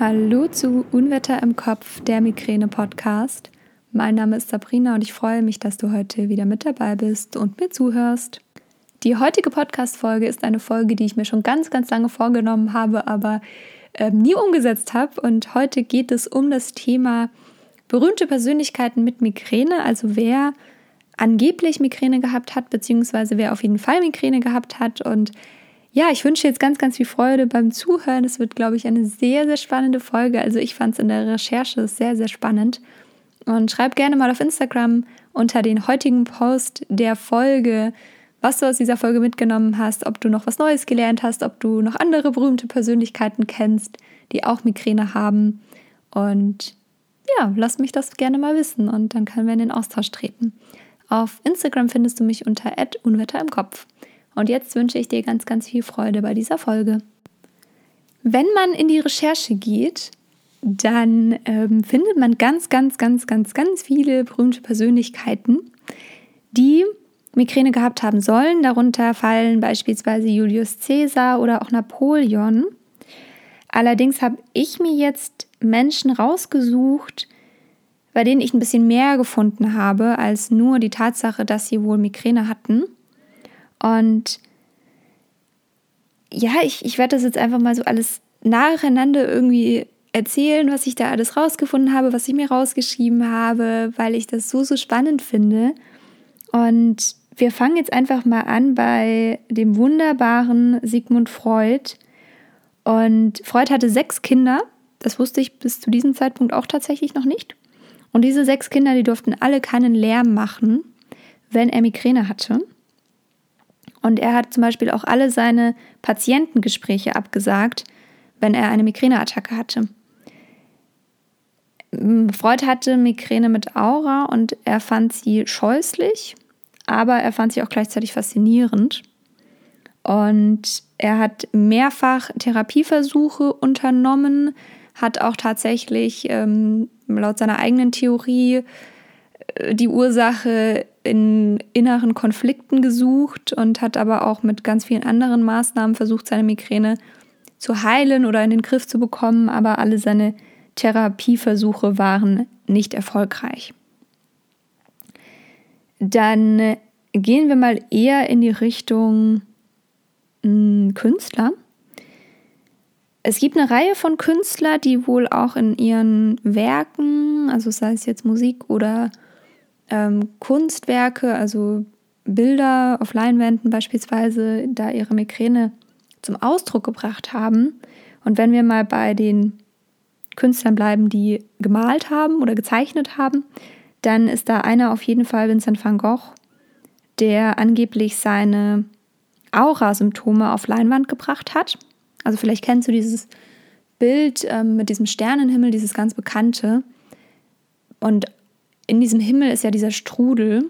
Hallo zu Unwetter im Kopf, der Migräne-Podcast. Mein Name ist Sabrina und ich freue mich, dass du heute wieder mit dabei bist und mir zuhörst. Die heutige Podcast-Folge ist eine Folge, die ich mir schon ganz, ganz lange vorgenommen habe, aber äh, nie umgesetzt habe. Und heute geht es um das Thema berühmte Persönlichkeiten mit Migräne, also wer angeblich Migräne gehabt hat, beziehungsweise wer auf jeden Fall Migräne gehabt hat und ja, ich wünsche jetzt ganz, ganz viel Freude beim Zuhören. Es wird, glaube ich, eine sehr, sehr spannende Folge. Also ich fand es in der Recherche sehr, sehr spannend. Und schreib gerne mal auf Instagram unter den heutigen Post der Folge, was du aus dieser Folge mitgenommen hast, ob du noch was Neues gelernt hast, ob du noch andere berühmte Persönlichkeiten kennst, die auch Migräne haben. Und ja, lass mich das gerne mal wissen und dann können wir in den Austausch treten. Auf Instagram findest du mich unter unwetter im Kopf. Und jetzt wünsche ich dir ganz, ganz viel Freude bei dieser Folge. Wenn man in die Recherche geht, dann ähm, findet man ganz, ganz, ganz, ganz, ganz viele berühmte Persönlichkeiten, die Migräne gehabt haben sollen. Darunter fallen beispielsweise Julius Caesar oder auch Napoleon. Allerdings habe ich mir jetzt Menschen rausgesucht, bei denen ich ein bisschen mehr gefunden habe als nur die Tatsache, dass sie wohl Migräne hatten. Und ja, ich, ich werde das jetzt einfach mal so alles nacheinander irgendwie erzählen, was ich da alles rausgefunden habe, was ich mir rausgeschrieben habe, weil ich das so, so spannend finde. Und wir fangen jetzt einfach mal an bei dem wunderbaren Sigmund Freud. Und Freud hatte sechs Kinder. Das wusste ich bis zu diesem Zeitpunkt auch tatsächlich noch nicht. Und diese sechs Kinder, die durften alle keinen Lärm machen, wenn er Migräne hatte. Und er hat zum Beispiel auch alle seine Patientengespräche abgesagt, wenn er eine Migräneattacke hatte. Freud hatte Migräne mit Aura und er fand sie scheußlich, aber er fand sie auch gleichzeitig faszinierend. Und er hat mehrfach Therapieversuche unternommen, hat auch tatsächlich ähm, laut seiner eigenen Theorie äh, die Ursache in inneren Konflikten gesucht und hat aber auch mit ganz vielen anderen Maßnahmen versucht, seine Migräne zu heilen oder in den Griff zu bekommen, aber alle seine Therapieversuche waren nicht erfolgreich. Dann gehen wir mal eher in die Richtung hm, Künstler. Es gibt eine Reihe von Künstlern, die wohl auch in ihren Werken, also sei es jetzt Musik oder ähm, Kunstwerke, also Bilder auf Leinwänden beispielsweise, da ihre Migräne zum Ausdruck gebracht haben. Und wenn wir mal bei den Künstlern bleiben, die gemalt haben oder gezeichnet haben, dann ist da einer auf jeden Fall Vincent van Gogh, der angeblich seine Aura-Symptome auf Leinwand gebracht hat. Also vielleicht kennst du dieses Bild ähm, mit diesem Sternenhimmel, dieses ganz bekannte. Und in diesem Himmel ist ja dieser Strudel,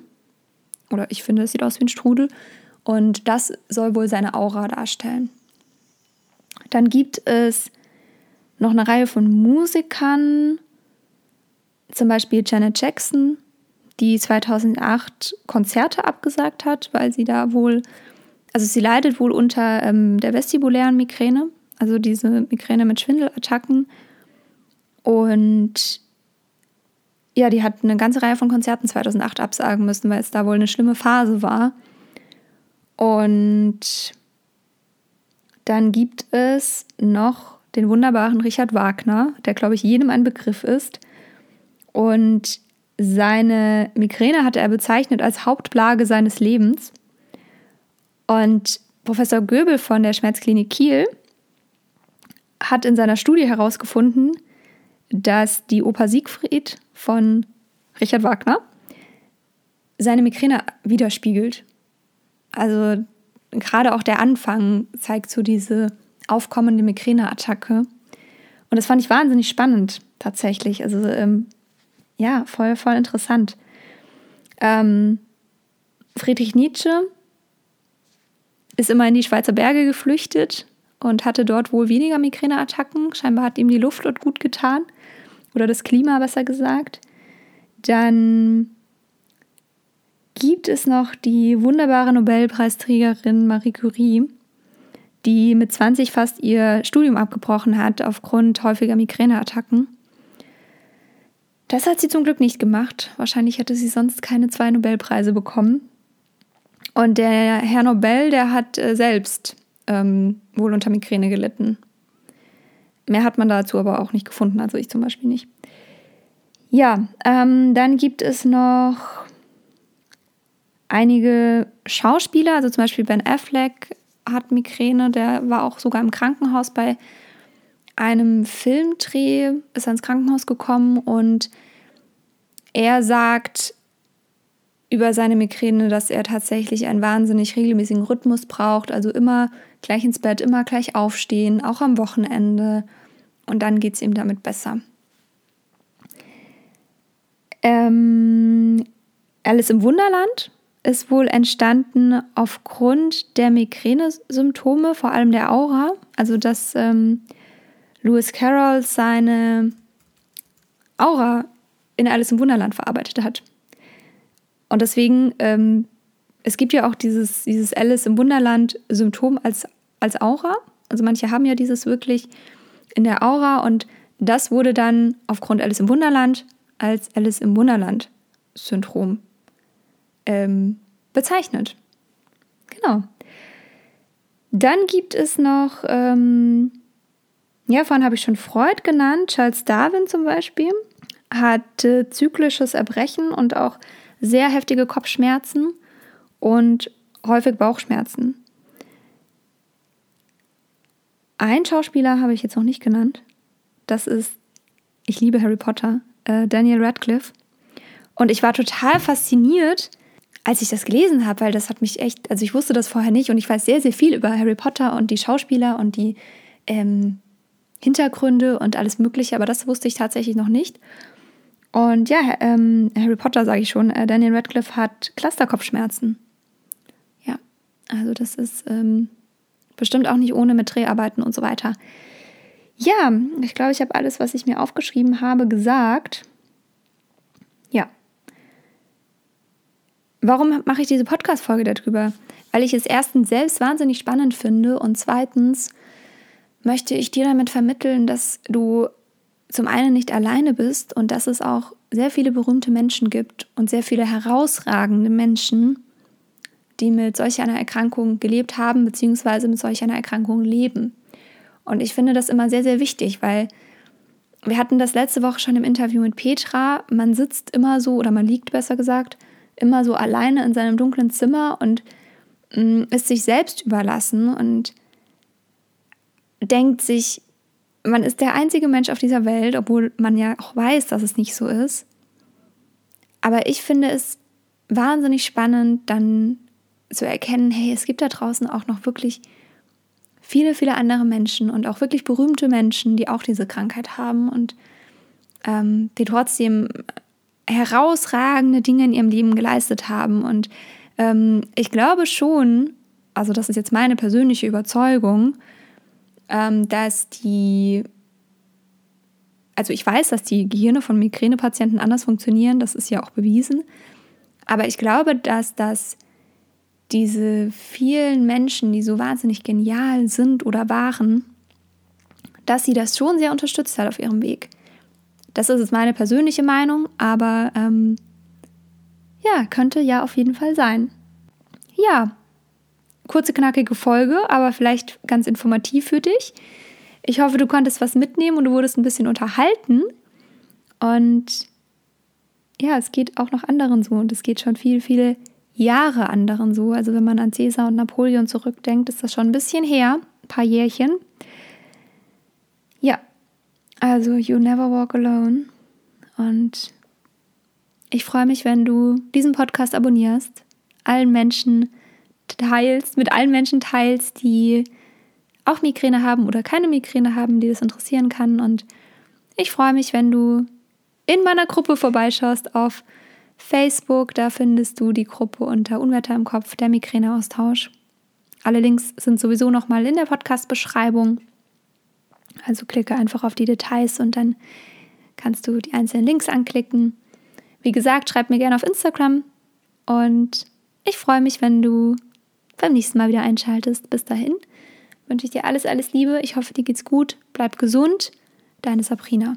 oder ich finde, es sieht aus wie ein Strudel, und das soll wohl seine Aura darstellen. Dann gibt es noch eine Reihe von Musikern, zum Beispiel Janet Jackson, die 2008 Konzerte abgesagt hat, weil sie da wohl, also sie leidet wohl unter ähm, der vestibulären Migräne, also diese Migräne mit Schwindelattacken. Und ja, die hat eine ganze Reihe von Konzerten 2008 absagen müssen, weil es da wohl eine schlimme Phase war. Und dann gibt es noch den wunderbaren Richard Wagner, der, glaube ich, jedem ein Begriff ist. Und seine Migräne hatte er bezeichnet als Hauptplage seines Lebens. Und Professor Göbel von der Schmerzklinik Kiel hat in seiner Studie herausgefunden, dass die Oper Siegfried von Richard Wagner seine Migräne widerspiegelt. Also gerade auch der Anfang zeigt so diese aufkommende Migräneattacke. Und das fand ich wahnsinnig spannend, tatsächlich. Also ähm, ja, voll, voll interessant. Ähm, Friedrich Nietzsche ist immer in die Schweizer Berge geflüchtet und hatte dort wohl weniger Migräneattacken. Scheinbar hat ihm die Luft dort gut getan oder das Klima besser gesagt. Dann gibt es noch die wunderbare Nobelpreisträgerin Marie Curie, die mit 20 fast ihr Studium abgebrochen hat aufgrund häufiger Migräneattacken. Das hat sie zum Glück nicht gemacht. Wahrscheinlich hätte sie sonst keine zwei Nobelpreise bekommen. Und der Herr Nobel, der hat äh, selbst ähm, wohl unter Migräne gelitten. Mehr hat man dazu aber auch nicht gefunden, also ich zum Beispiel nicht. Ja, ähm, dann gibt es noch einige Schauspieler, also zum Beispiel Ben Affleck hat Migräne, der war auch sogar im Krankenhaus bei einem Filmdreh, ist ans Krankenhaus gekommen und er sagt über seine Migräne, dass er tatsächlich einen wahnsinnig regelmäßigen Rhythmus braucht, also immer gleich ins Bett, immer gleich aufstehen, auch am Wochenende und dann geht es ihm damit besser. Ähm, Alice im Wunderland ist wohl entstanden aufgrund der Migräne-Symptome, vor allem der Aura. Also, dass ähm, Lewis Carroll seine Aura in Alice im Wunderland verarbeitet hat. Und deswegen, ähm, es gibt ja auch dieses, dieses Alice im Wunderland-Symptom als, als Aura. Also manche haben ja dieses wirklich in der Aura und das wurde dann aufgrund Alice im Wunderland als Alice im Wunderland-Syndrom ähm, bezeichnet. Genau. Dann gibt es noch, ähm, ja, vorhin habe ich schon Freud genannt, Charles Darwin zum Beispiel, hatte zyklisches Erbrechen und auch sehr heftige Kopfschmerzen und häufig Bauchschmerzen. Ein Schauspieler habe ich jetzt noch nicht genannt. Das ist, ich liebe Harry Potter, äh, Daniel Radcliffe. Und ich war total fasziniert, als ich das gelesen habe, weil das hat mich echt, also ich wusste das vorher nicht und ich weiß sehr, sehr viel über Harry Potter und die Schauspieler und die ähm, Hintergründe und alles Mögliche, aber das wusste ich tatsächlich noch nicht. Und ja, ähm, Harry Potter sage ich schon, äh, Daniel Radcliffe hat Clusterkopfschmerzen. Ja, also das ist ähm, bestimmt auch nicht ohne mit Dreharbeiten und so weiter. Ja, ich glaube, ich habe alles, was ich mir aufgeschrieben habe, gesagt. Ja. Warum mache ich diese Podcast-Folge darüber? Weil ich es erstens selbst wahnsinnig spannend finde und zweitens möchte ich dir damit vermitteln, dass du zum einen nicht alleine bist und dass es auch sehr viele berühmte Menschen gibt und sehr viele herausragende Menschen, die mit solch einer Erkrankung gelebt haben bzw. mit solch einer Erkrankung leben. Und ich finde das immer sehr, sehr wichtig, weil wir hatten das letzte Woche schon im Interview mit Petra. Man sitzt immer so, oder man liegt besser gesagt, immer so alleine in seinem dunklen Zimmer und mm, ist sich selbst überlassen und denkt sich, man ist der einzige Mensch auf dieser Welt, obwohl man ja auch weiß, dass es nicht so ist. Aber ich finde es wahnsinnig spannend, dann zu erkennen, hey, es gibt da draußen auch noch wirklich viele, viele andere Menschen und auch wirklich berühmte Menschen, die auch diese Krankheit haben und ähm, die trotzdem herausragende Dinge in ihrem Leben geleistet haben. Und ähm, ich glaube schon, also das ist jetzt meine persönliche Überzeugung, ähm, dass die, also ich weiß, dass die Gehirne von Migränepatienten anders funktionieren, das ist ja auch bewiesen, aber ich glaube, dass das diese vielen Menschen, die so wahnsinnig genial sind oder waren, dass sie das schon sehr unterstützt hat auf ihrem Weg. Das ist jetzt meine persönliche Meinung, aber ähm, ja, könnte ja auf jeden Fall sein. Ja, kurze, knackige Folge, aber vielleicht ganz informativ für dich. Ich hoffe, du konntest was mitnehmen und du wurdest ein bisschen unterhalten. Und ja, es geht auch noch anderen so und es geht schon viele, viele Jahre anderen so. Also wenn man an Caesar und Napoleon zurückdenkt, ist das schon ein bisschen her, ein paar Jährchen. Ja, also You Never Walk Alone. Und ich freue mich, wenn du diesen Podcast abonnierst, allen Menschen teilst, mit allen Menschen teilst, die auch Migräne haben oder keine Migräne haben, die das interessieren kann. Und ich freue mich, wenn du in meiner Gruppe vorbeischaust auf Facebook, da findest du die Gruppe unter Unwetter im Kopf, der Migräneaustausch. Alle Links sind sowieso nochmal in der Podcast-Beschreibung. Also klicke einfach auf die Details und dann kannst du die einzelnen Links anklicken. Wie gesagt, schreib mir gerne auf Instagram und ich freue mich, wenn du beim nächsten Mal wieder einschaltest. Bis dahin wünsche ich dir alles, alles Liebe. Ich hoffe, dir geht's gut. Bleib gesund. Deine Sabrina.